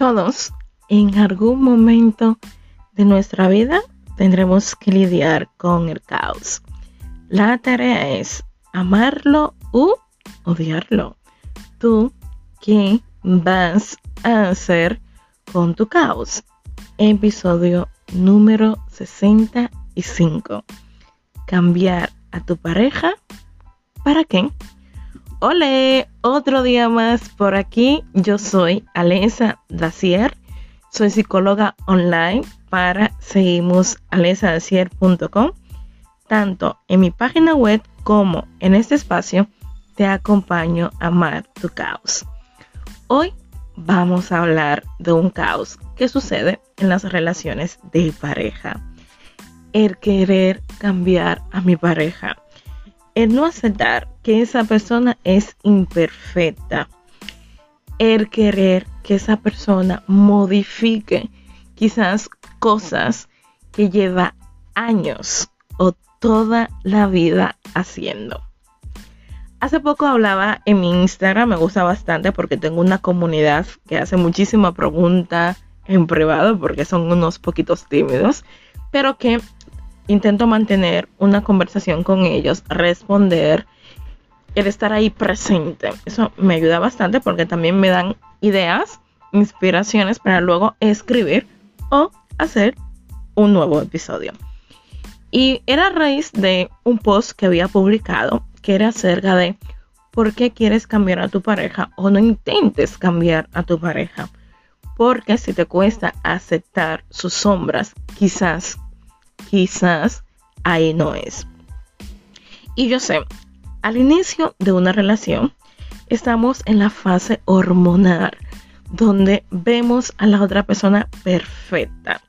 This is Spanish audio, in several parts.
Todos en algún momento de nuestra vida tendremos que lidiar con el caos. La tarea es amarlo u odiarlo. ¿Tú qué vas a hacer con tu caos? Episodio número 65. Cambiar a tu pareja. ¿Para qué? Hola, otro día más por aquí. Yo soy Alesa Dacier. Soy psicóloga online para seguimusalesadacier.com. Tanto en mi página web como en este espacio te acompaño a amar tu caos. Hoy vamos a hablar de un caos que sucede en las relaciones de pareja. El querer cambiar a mi pareja el no aceptar que esa persona es imperfecta, el querer que esa persona modifique quizás cosas que lleva años o toda la vida haciendo. Hace poco hablaba en mi Instagram, me gusta bastante porque tengo una comunidad que hace muchísima pregunta en privado porque son unos poquitos tímidos, pero que intento mantener una conversación con ellos, responder, el estar ahí presente. Eso me ayuda bastante porque también me dan ideas, inspiraciones para luego escribir o hacer un nuevo episodio. Y era a raíz de un post que había publicado que era acerca de por qué quieres cambiar a tu pareja o no intentes cambiar a tu pareja. Porque si te cuesta aceptar sus sombras, quizás quizás ahí no es. Y yo sé, al inicio de una relación estamos en la fase hormonal, donde vemos a la otra persona perfecta,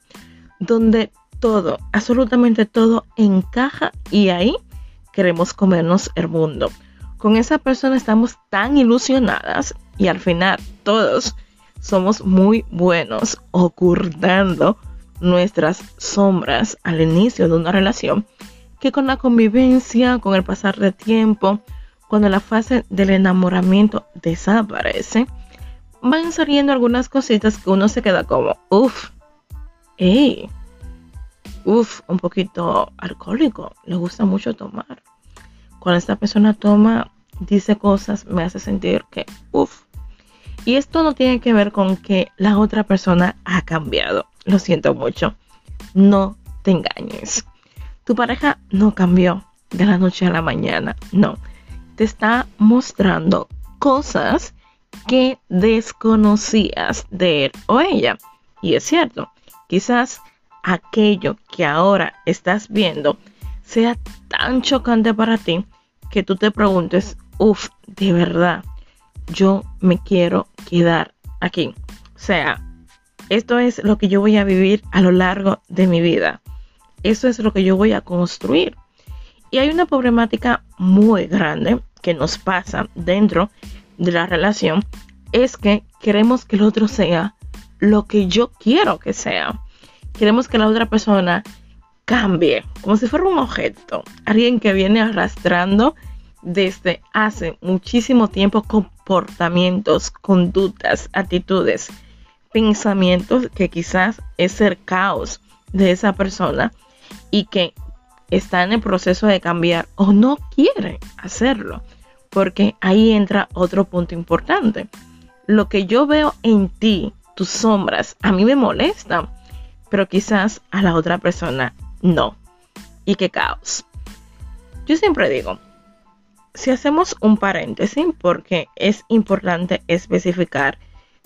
donde todo, absolutamente todo encaja y ahí queremos comernos el mundo. Con esa persona estamos tan ilusionadas y al final todos somos muy buenos ocultando nuestras sombras al inicio de una relación que con la convivencia, con el pasar de tiempo, cuando la fase del enamoramiento desaparece, van saliendo algunas cositas que uno se queda como, uff, hey, uff, un poquito alcohólico, le gusta mucho tomar. Cuando esta persona toma, dice cosas, me hace sentir que, uff. Y esto no tiene que ver con que la otra persona ha cambiado lo siento mucho. No te engañes. Tu pareja no cambió de la noche a la mañana. No. Te está mostrando cosas que desconocías de él o ella. Y es cierto, quizás aquello que ahora estás viendo sea tan chocante para ti que tú te preguntes, uff, de verdad, yo me quiero quedar aquí. O sea, esto es lo que yo voy a vivir a lo largo de mi vida. Eso es lo que yo voy a construir. Y hay una problemática muy grande que nos pasa dentro de la relación. Es que queremos que el otro sea lo que yo quiero que sea. Queremos que la otra persona cambie, como si fuera un objeto. Alguien que viene arrastrando desde hace muchísimo tiempo comportamientos, conductas, actitudes pensamientos que quizás es el caos de esa persona y que está en el proceso de cambiar o no quiere hacerlo. Porque ahí entra otro punto importante. Lo que yo veo en ti, tus sombras, a mí me molesta, pero quizás a la otra persona no. Y qué caos. Yo siempre digo, si hacemos un paréntesis, porque es importante especificar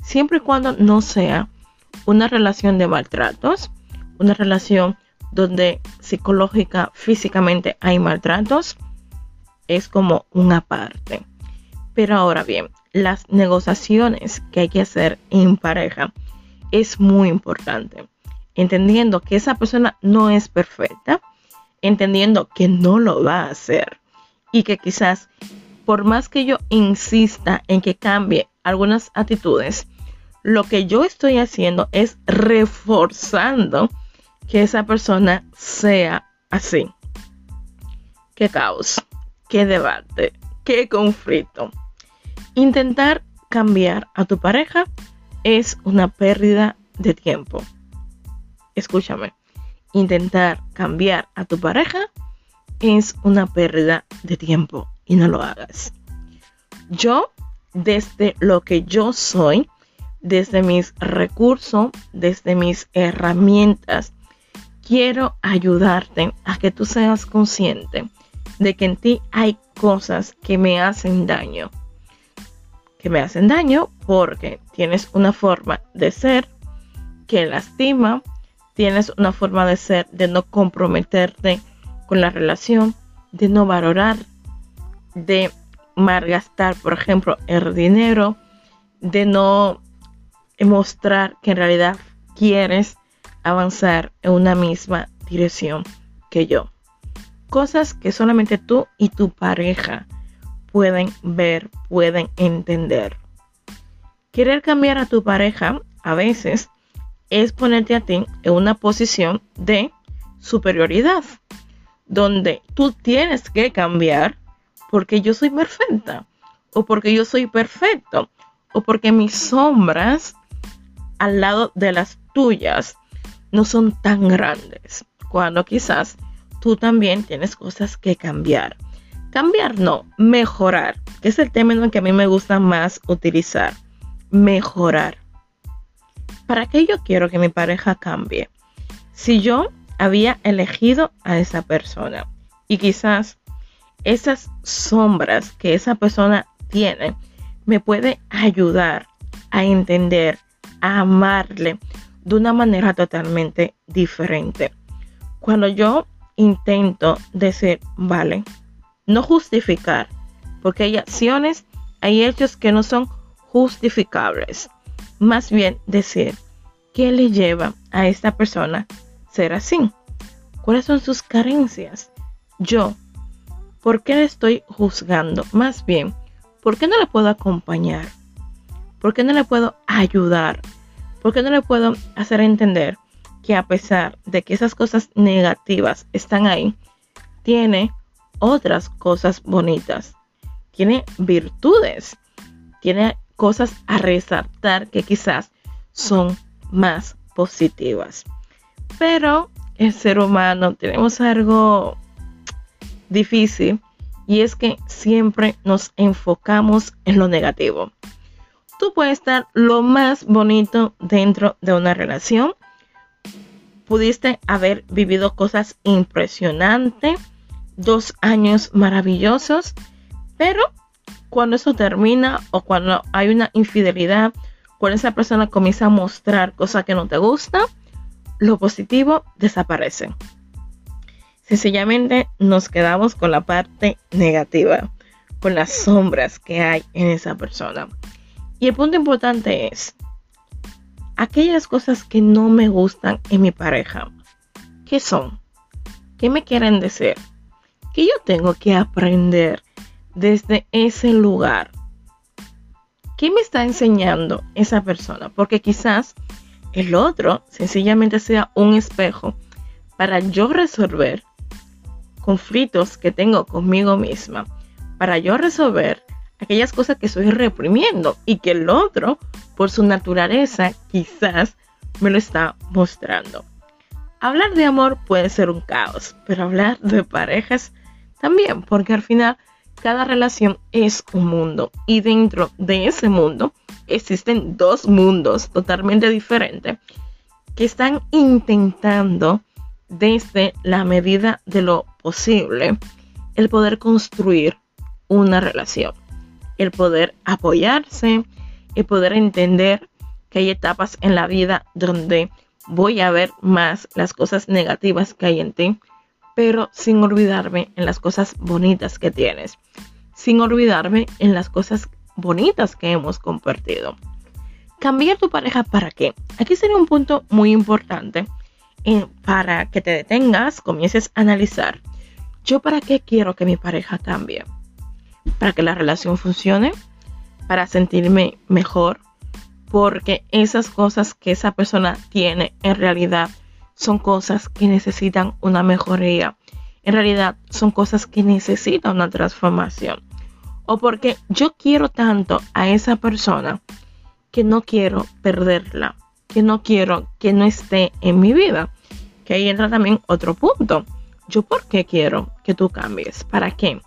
siempre y cuando no sea una relación de maltratos, una relación donde psicológica, físicamente hay maltratos, es como una parte. Pero ahora bien, las negociaciones que hay que hacer en pareja es muy importante. Entendiendo que esa persona no es perfecta, entendiendo que no lo va a hacer y que quizás por más que yo insista en que cambie algunas actitudes, lo que yo estoy haciendo es reforzando que esa persona sea así. Qué caos, qué debate, qué conflicto. Intentar cambiar a tu pareja es una pérdida de tiempo. Escúchame, intentar cambiar a tu pareja es una pérdida de tiempo y no lo hagas. Yo, desde lo que yo soy, desde mis recursos, desde mis herramientas, quiero ayudarte a que tú seas consciente de que en ti hay cosas que me hacen daño. Que me hacen daño porque tienes una forma de ser que lastima, tienes una forma de ser de no comprometerte con la relación, de no valorar, de malgastar, por ejemplo, el dinero, de no mostrar que en realidad quieres avanzar en una misma dirección que yo. Cosas que solamente tú y tu pareja pueden ver, pueden entender. Querer cambiar a tu pareja a veces es ponerte a ti en una posición de superioridad, donde tú tienes que cambiar porque yo soy perfecta, o porque yo soy perfecto, o porque mis sombras al lado de las tuyas no son tan grandes, cuando quizás tú también tienes cosas que cambiar. Cambiar no, mejorar, que es el término que a mí me gusta más utilizar. Mejorar. ¿Para qué yo quiero que mi pareja cambie? Si yo había elegido a esa persona y quizás esas sombras que esa persona tiene me puede ayudar a entender, amarle, de una manera totalmente diferente. Cuando yo intento decir, vale, no justificar, porque hay acciones, hay hechos que no son justificables. Más bien decir, ¿qué le lleva a esta persona ser así? ¿Cuáles son sus carencias? Yo, ¿por qué le estoy juzgando? Más bien, ¿por qué no le puedo acompañar? ¿Por qué no le puedo ayudar? ¿Por qué no le puedo hacer entender que a pesar de que esas cosas negativas están ahí, tiene otras cosas bonitas, tiene virtudes, tiene cosas a resaltar que quizás son más positivas. Pero el ser humano tenemos algo difícil y es que siempre nos enfocamos en lo negativo tú puedes estar lo más bonito dentro de una relación. Pudiste haber vivido cosas impresionantes, dos años maravillosos, pero cuando eso termina o cuando hay una infidelidad, cuando esa persona comienza a mostrar cosas que no te gustan, lo positivo desaparece. Sencillamente nos quedamos con la parte negativa, con las sombras que hay en esa persona. Y el punto importante es, aquellas cosas que no me gustan en mi pareja, ¿qué son? ¿Qué me quieren decir? ¿Qué yo tengo que aprender desde ese lugar? ¿Qué me está enseñando esa persona? Porque quizás el otro sencillamente sea un espejo para yo resolver conflictos que tengo conmigo misma, para yo resolver aquellas cosas que estoy reprimiendo y que el otro, por su naturaleza, quizás me lo está mostrando. Hablar de amor puede ser un caos, pero hablar de parejas también, porque al final cada relación es un mundo y dentro de ese mundo existen dos mundos totalmente diferentes que están intentando desde la medida de lo posible el poder construir una relación el poder apoyarse, el poder entender que hay etapas en la vida donde voy a ver más las cosas negativas que hay en ti, pero sin olvidarme en las cosas bonitas que tienes, sin olvidarme en las cosas bonitas que hemos compartido. Cambiar tu pareja para qué? Aquí sería un punto muy importante eh, para que te detengas, comiences a analizar. Yo para qué quiero que mi pareja cambie para que la relación funcione, para sentirme mejor, porque esas cosas que esa persona tiene en realidad son cosas que necesitan una mejoría. En realidad son cosas que necesitan una transformación. O porque yo quiero tanto a esa persona que no quiero perderla, que no quiero que no esté en mi vida. Que ahí entra también otro punto. Yo por qué quiero que tú cambies? ¿Para qué?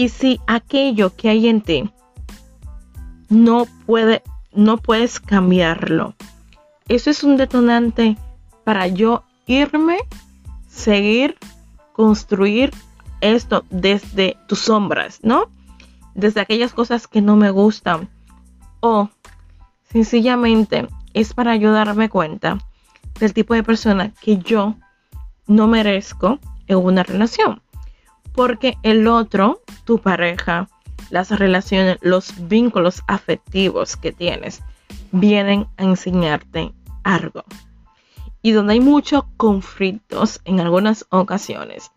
Y si aquello que hay en ti no puede, no puedes cambiarlo, eso es un detonante para yo irme, seguir, construir esto desde tus sombras, ¿no? Desde aquellas cosas que no me gustan. O sencillamente es para yo darme cuenta del tipo de persona que yo no merezco en una relación. Porque el otro, tu pareja, las relaciones, los vínculos afectivos que tienes, vienen a enseñarte algo. Y donde hay muchos conflictos en algunas ocasiones,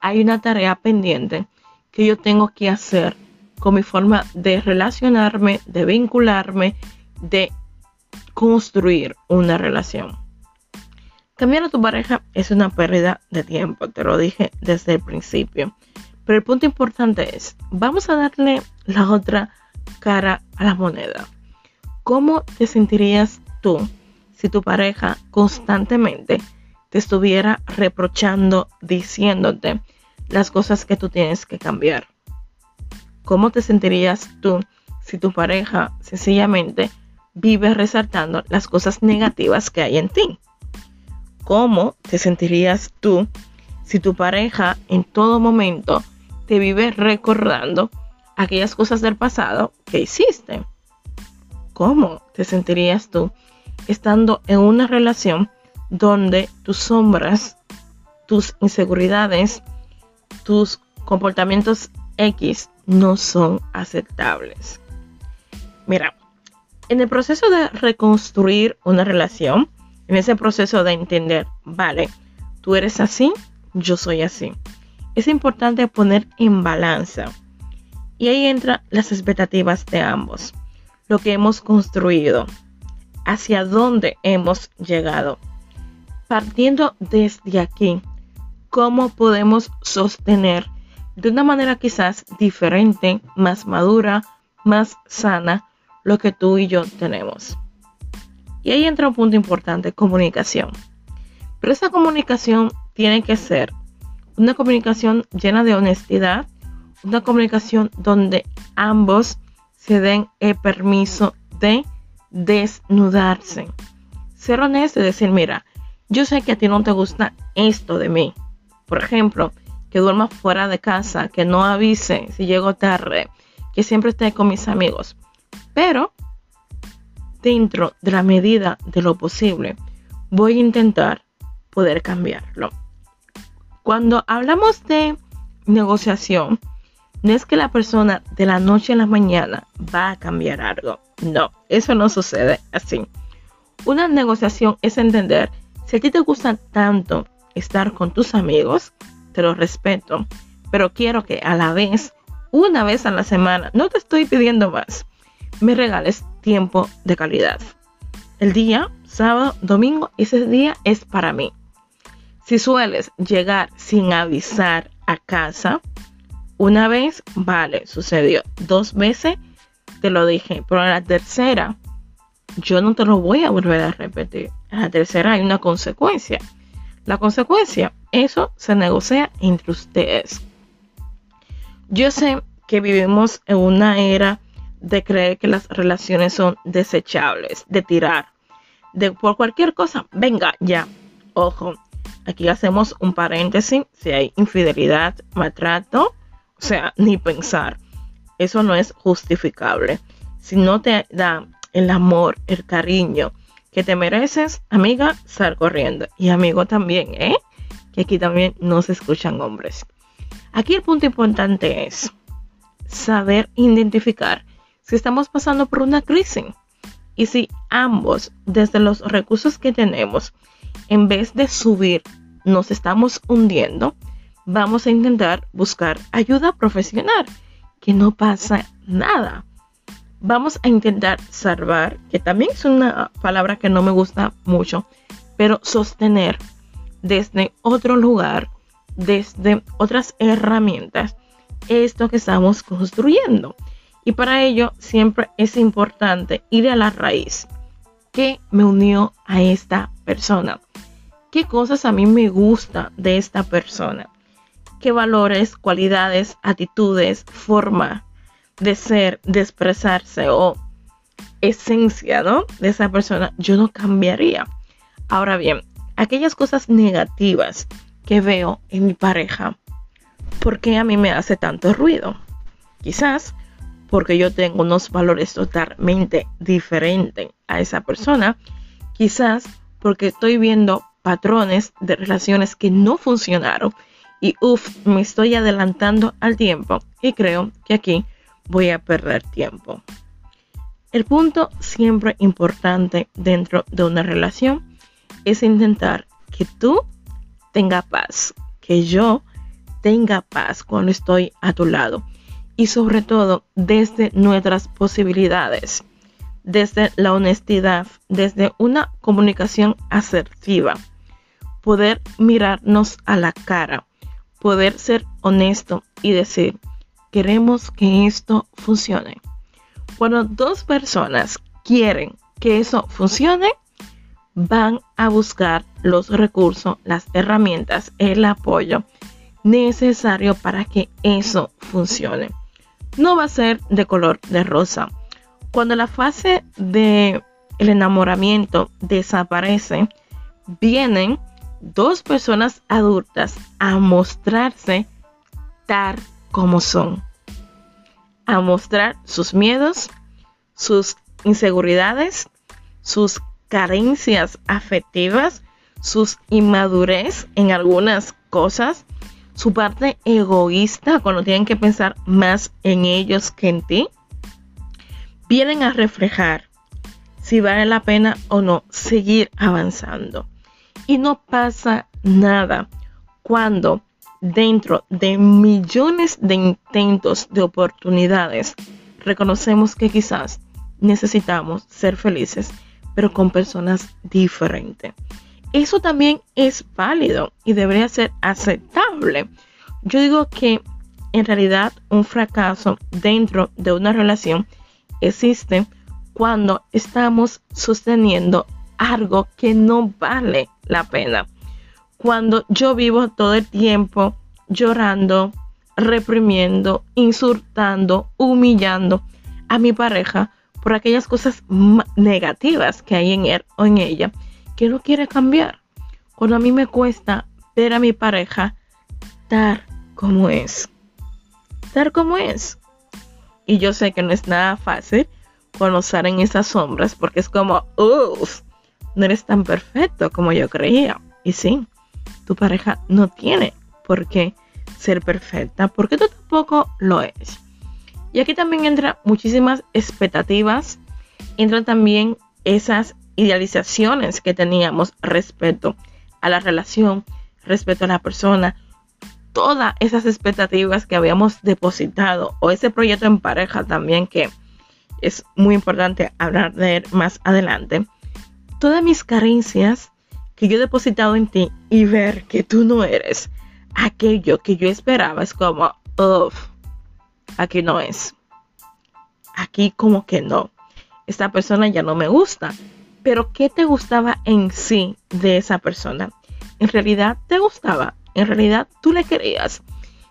hay una tarea pendiente que yo tengo que hacer con mi forma de relacionarme, de vincularme, de construir una relación. Cambiar a tu pareja es una pérdida de tiempo, te lo dije desde el principio. Pero el punto importante es, vamos a darle la otra cara a la moneda. ¿Cómo te sentirías tú si tu pareja constantemente te estuviera reprochando, diciéndote las cosas que tú tienes que cambiar? ¿Cómo te sentirías tú si tu pareja sencillamente vive resaltando las cosas negativas que hay en ti? ¿Cómo te sentirías tú si tu pareja en todo momento te vive recordando aquellas cosas del pasado que hiciste? ¿Cómo te sentirías tú estando en una relación donde tus sombras, tus inseguridades, tus comportamientos X no son aceptables. Mira, en el proceso de reconstruir una relación, en ese proceso de entender, vale, tú eres así, yo soy así. Es importante poner en balanza. Y ahí entran las expectativas de ambos, lo que hemos construido, hacia dónde hemos llegado. Partiendo desde aquí, ¿cómo podemos sostener de una manera quizás diferente, más madura, más sana, lo que tú y yo tenemos? Y ahí entra un punto importante, comunicación. Pero esa comunicación tiene que ser una comunicación llena de honestidad, una comunicación donde ambos se den el permiso de desnudarse. Ser honesto y decir, mira, yo sé que a ti no te gusta esto de mí. Por ejemplo, que duerma fuera de casa, que no avise si llego tarde, que siempre esté con mis amigos. Pero, dentro de la medida de lo posible, voy a intentar poder cambiarlo. Cuando hablamos de negociación, no es que la persona de la noche a la mañana va a cambiar algo. No, eso no sucede así. Una negociación es entender si a ti te gusta tanto estar con tus amigos, te lo respeto, pero quiero que a la vez, una vez a la semana, no te estoy pidiendo más, me regales tiempo de calidad. El día, sábado, domingo, ese día es para mí. Si sueles llegar sin avisar a casa, una vez, vale, sucedió. Dos veces, te lo dije. Pero a la tercera, yo no te lo voy a volver a repetir. A la tercera hay una consecuencia. La consecuencia, eso se negocia entre ustedes. Yo sé que vivimos en una era de creer que las relaciones son desechables, de tirar, de por cualquier cosa, venga ya. Ojo, aquí hacemos un paréntesis, si hay infidelidad, maltrato, o sea, ni pensar. Eso no es justificable. Si no te da el amor, el cariño que te mereces, amiga, sal corriendo. Y amigo también, ¿eh? Que aquí también no se escuchan hombres. Aquí el punto importante es saber identificar si estamos pasando por una crisis y si ambos, desde los recursos que tenemos, en vez de subir, nos estamos hundiendo, vamos a intentar buscar ayuda profesional, que no pasa nada. Vamos a intentar salvar, que también es una palabra que no me gusta mucho, pero sostener desde otro lugar, desde otras herramientas, esto que estamos construyendo. Y para ello siempre es importante ir a la raíz. ¿Qué me unió a esta persona? ¿Qué cosas a mí me gusta de esta persona? ¿Qué valores, cualidades, actitudes, forma de ser, de expresarse o esencia, ¿no? De esa persona, yo no cambiaría. Ahora bien, aquellas cosas negativas que veo en mi pareja, ¿por qué a mí me hace tanto ruido? Quizás porque yo tengo unos valores totalmente diferentes a esa persona. Quizás porque estoy viendo patrones de relaciones que no funcionaron y uff, me estoy adelantando al tiempo y creo que aquí voy a perder tiempo. El punto siempre importante dentro de una relación es intentar que tú tenga paz, que yo tenga paz cuando estoy a tu lado y sobre todo desde nuestras posibilidades, desde la honestidad, desde una comunicación asertiva, poder mirarnos a la cara, poder ser honesto y decir, queremos que esto funcione. Cuando dos personas quieren que eso funcione, van a buscar los recursos, las herramientas, el apoyo necesario para que eso funcione no va a ser de color de rosa. Cuando la fase de el enamoramiento desaparece, vienen dos personas adultas a mostrarse tal como son, a mostrar sus miedos, sus inseguridades, sus carencias afectivas, sus inmadurez en algunas cosas, su parte egoísta cuando tienen que pensar más en ellos que en ti, vienen a reflejar si vale la pena o no seguir avanzando. Y no pasa nada cuando dentro de millones de intentos de oportunidades reconocemos que quizás necesitamos ser felices, pero con personas diferentes eso también es válido y debería ser aceptable. Yo digo que en realidad un fracaso dentro de una relación existe cuando estamos sosteniendo algo que no vale la pena. Cuando yo vivo todo el tiempo llorando, reprimiendo, insultando, humillando a mi pareja por aquellas cosas negativas que hay en él o en ella que no quiere cambiar. Cuando a mí me cuesta ver a mi pareja tal como es. Tal como es. Y yo sé que no es nada fácil conocer en esas sombras porque es como, uff, no eres tan perfecto como yo creía. Y sí, tu pareja no tiene por qué ser perfecta porque tú tampoco lo eres. Y aquí también entran muchísimas expectativas, entran también esas idealizaciones que teníamos respecto a la relación, respecto a la persona, todas esas expectativas que habíamos depositado o ese proyecto en pareja también que es muy importante hablar de él más adelante. Todas mis carencias que yo he depositado en ti y ver que tú no eres aquello que yo esperaba es como, uff, aquí no es. Aquí como que no. Esta persona ya no me gusta pero ¿qué te gustaba en sí de esa persona? ¿En realidad te gustaba? ¿En realidad tú le querías?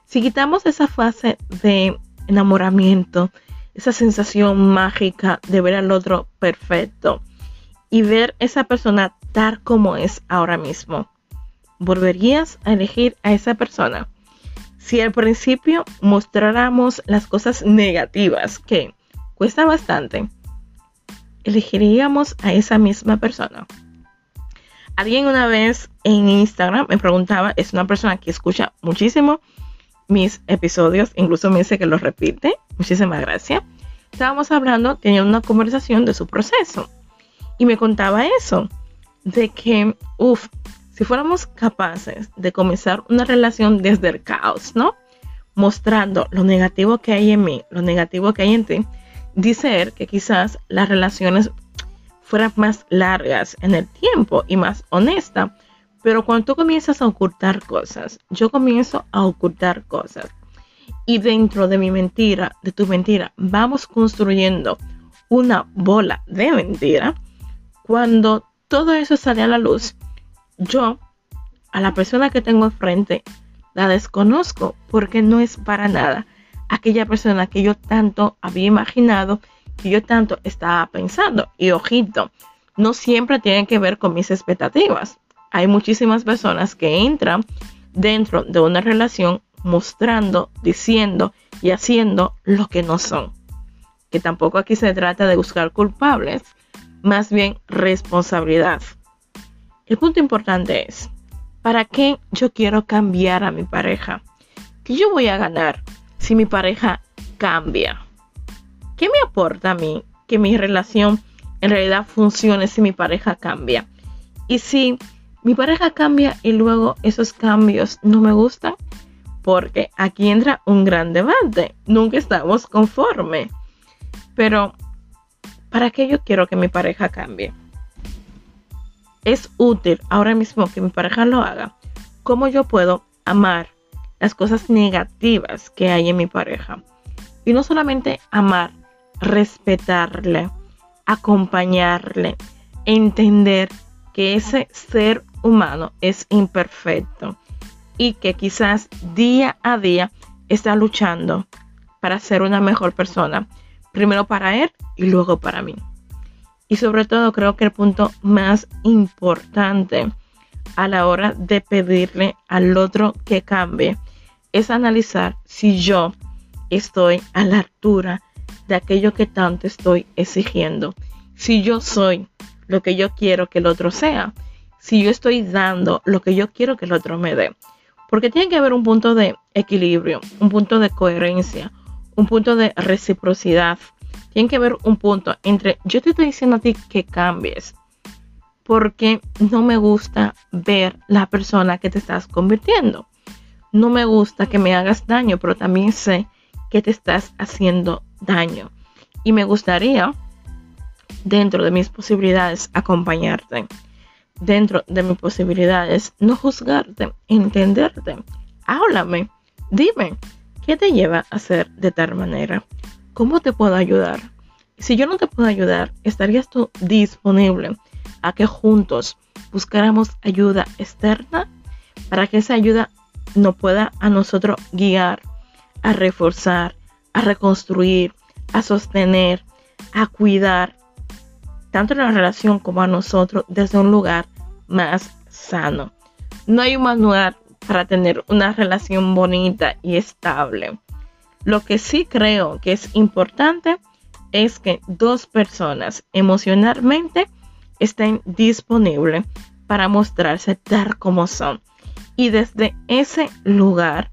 Si quitamos esa fase de enamoramiento, esa sensación mágica de ver al otro perfecto y ver esa persona tal como es ahora mismo, ¿volverías a elegir a esa persona? Si al principio mostráramos las cosas negativas, que cuesta bastante, elegiríamos a esa misma persona. Alguien una vez en Instagram me preguntaba, es una persona que escucha muchísimo mis episodios, incluso me dice que los repite. Muchísimas gracias. Estábamos hablando, tenía una conversación de su proceso y me contaba eso, de que, uff, si fuéramos capaces de comenzar una relación desde el caos, ¿no? Mostrando lo negativo que hay en mí, lo negativo que hay en ti, dice él que quizás las relaciones fueran más largas en el tiempo y más honestas. Pero cuando tú comienzas a ocultar cosas, yo comienzo a ocultar cosas. y dentro de mi mentira, de tu mentira, vamos construyendo una bola de mentira, cuando todo eso sale a la luz, yo a la persona que tengo enfrente la desconozco porque no es para nada aquella persona que yo tanto había imaginado, que yo tanto estaba pensando. Y ojito, no siempre tiene que ver con mis expectativas. Hay muchísimas personas que entran dentro de una relación mostrando, diciendo y haciendo lo que no son. Que tampoco aquí se trata de buscar culpables, más bien responsabilidad. El punto importante es, ¿para qué yo quiero cambiar a mi pareja? ¿Qué yo voy a ganar si mi pareja cambia? ¿Qué me aporta a mí que mi relación en realidad funcione si mi pareja cambia? Y si mi pareja cambia y luego esos cambios no me gustan, porque aquí entra un gran debate. Nunca estamos conformes. Pero, ¿para qué yo quiero que mi pareja cambie? Es útil ahora mismo que mi pareja lo haga. ¿Cómo yo puedo amar las cosas negativas que hay en mi pareja? Y no solamente amar, respetarle, acompañarle, entender que ese ser humano es imperfecto y que quizás día a día está luchando para ser una mejor persona, primero para él y luego para mí. Y sobre todo creo que el punto más importante a la hora de pedirle al otro que cambie es analizar si yo estoy a la altura de aquello que tanto estoy exigiendo. Si yo soy lo que yo quiero que el otro sea. Si yo estoy dando lo que yo quiero que el otro me dé. Porque tiene que haber un punto de equilibrio, un punto de coherencia, un punto de reciprocidad. Tiene que haber un punto entre yo te estoy diciendo a ti que cambies. Porque no me gusta ver la persona que te estás convirtiendo. No me gusta que me hagas daño, pero también sé que te estás haciendo daño. Y me gustaría, dentro de mis posibilidades, acompañarte dentro de mis posibilidades, no juzgarte, entenderte. Háblame, dime, ¿qué te lleva a hacer de tal manera? ¿Cómo te puedo ayudar? Si yo no te puedo ayudar, ¿estarías tú disponible a que juntos buscáramos ayuda externa para que esa ayuda nos pueda a nosotros guiar, a reforzar, a reconstruir, a sostener, a cuidar tanto en la relación como a nosotros desde un lugar más sano. No hay un manual para tener una relación bonita y estable. Lo que sí creo que es importante es que dos personas emocionalmente estén disponibles para mostrarse tal como son y desde ese lugar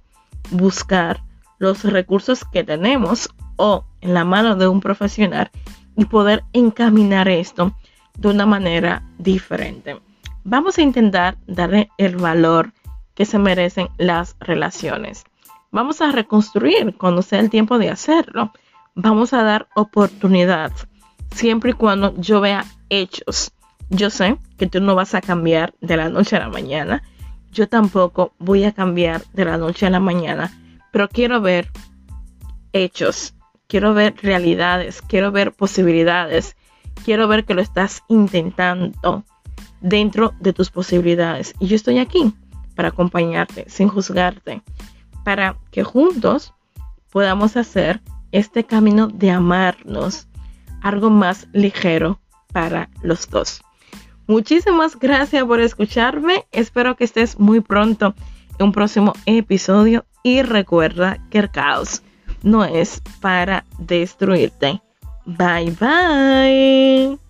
buscar los recursos que tenemos o en la mano de un profesional y poder encaminar esto de una manera diferente. Vamos a intentar darle el valor que se merecen las relaciones. Vamos a reconstruir cuando sea el tiempo de hacerlo. Vamos a dar oportunidad siempre y cuando yo vea hechos. Yo sé que tú no vas a cambiar de la noche a la mañana. Yo tampoco voy a cambiar de la noche a la mañana. Pero quiero ver hechos quiero ver realidades, quiero ver posibilidades, quiero ver que lo estás intentando dentro de tus posibilidades. Y yo estoy aquí para acompañarte, sin juzgarte, para que juntos podamos hacer este camino de amarnos algo más ligero para los dos. Muchísimas gracias por escucharme. Espero que estés muy pronto en un próximo episodio y recuerda que el caos no es para destruirte. Bye bye.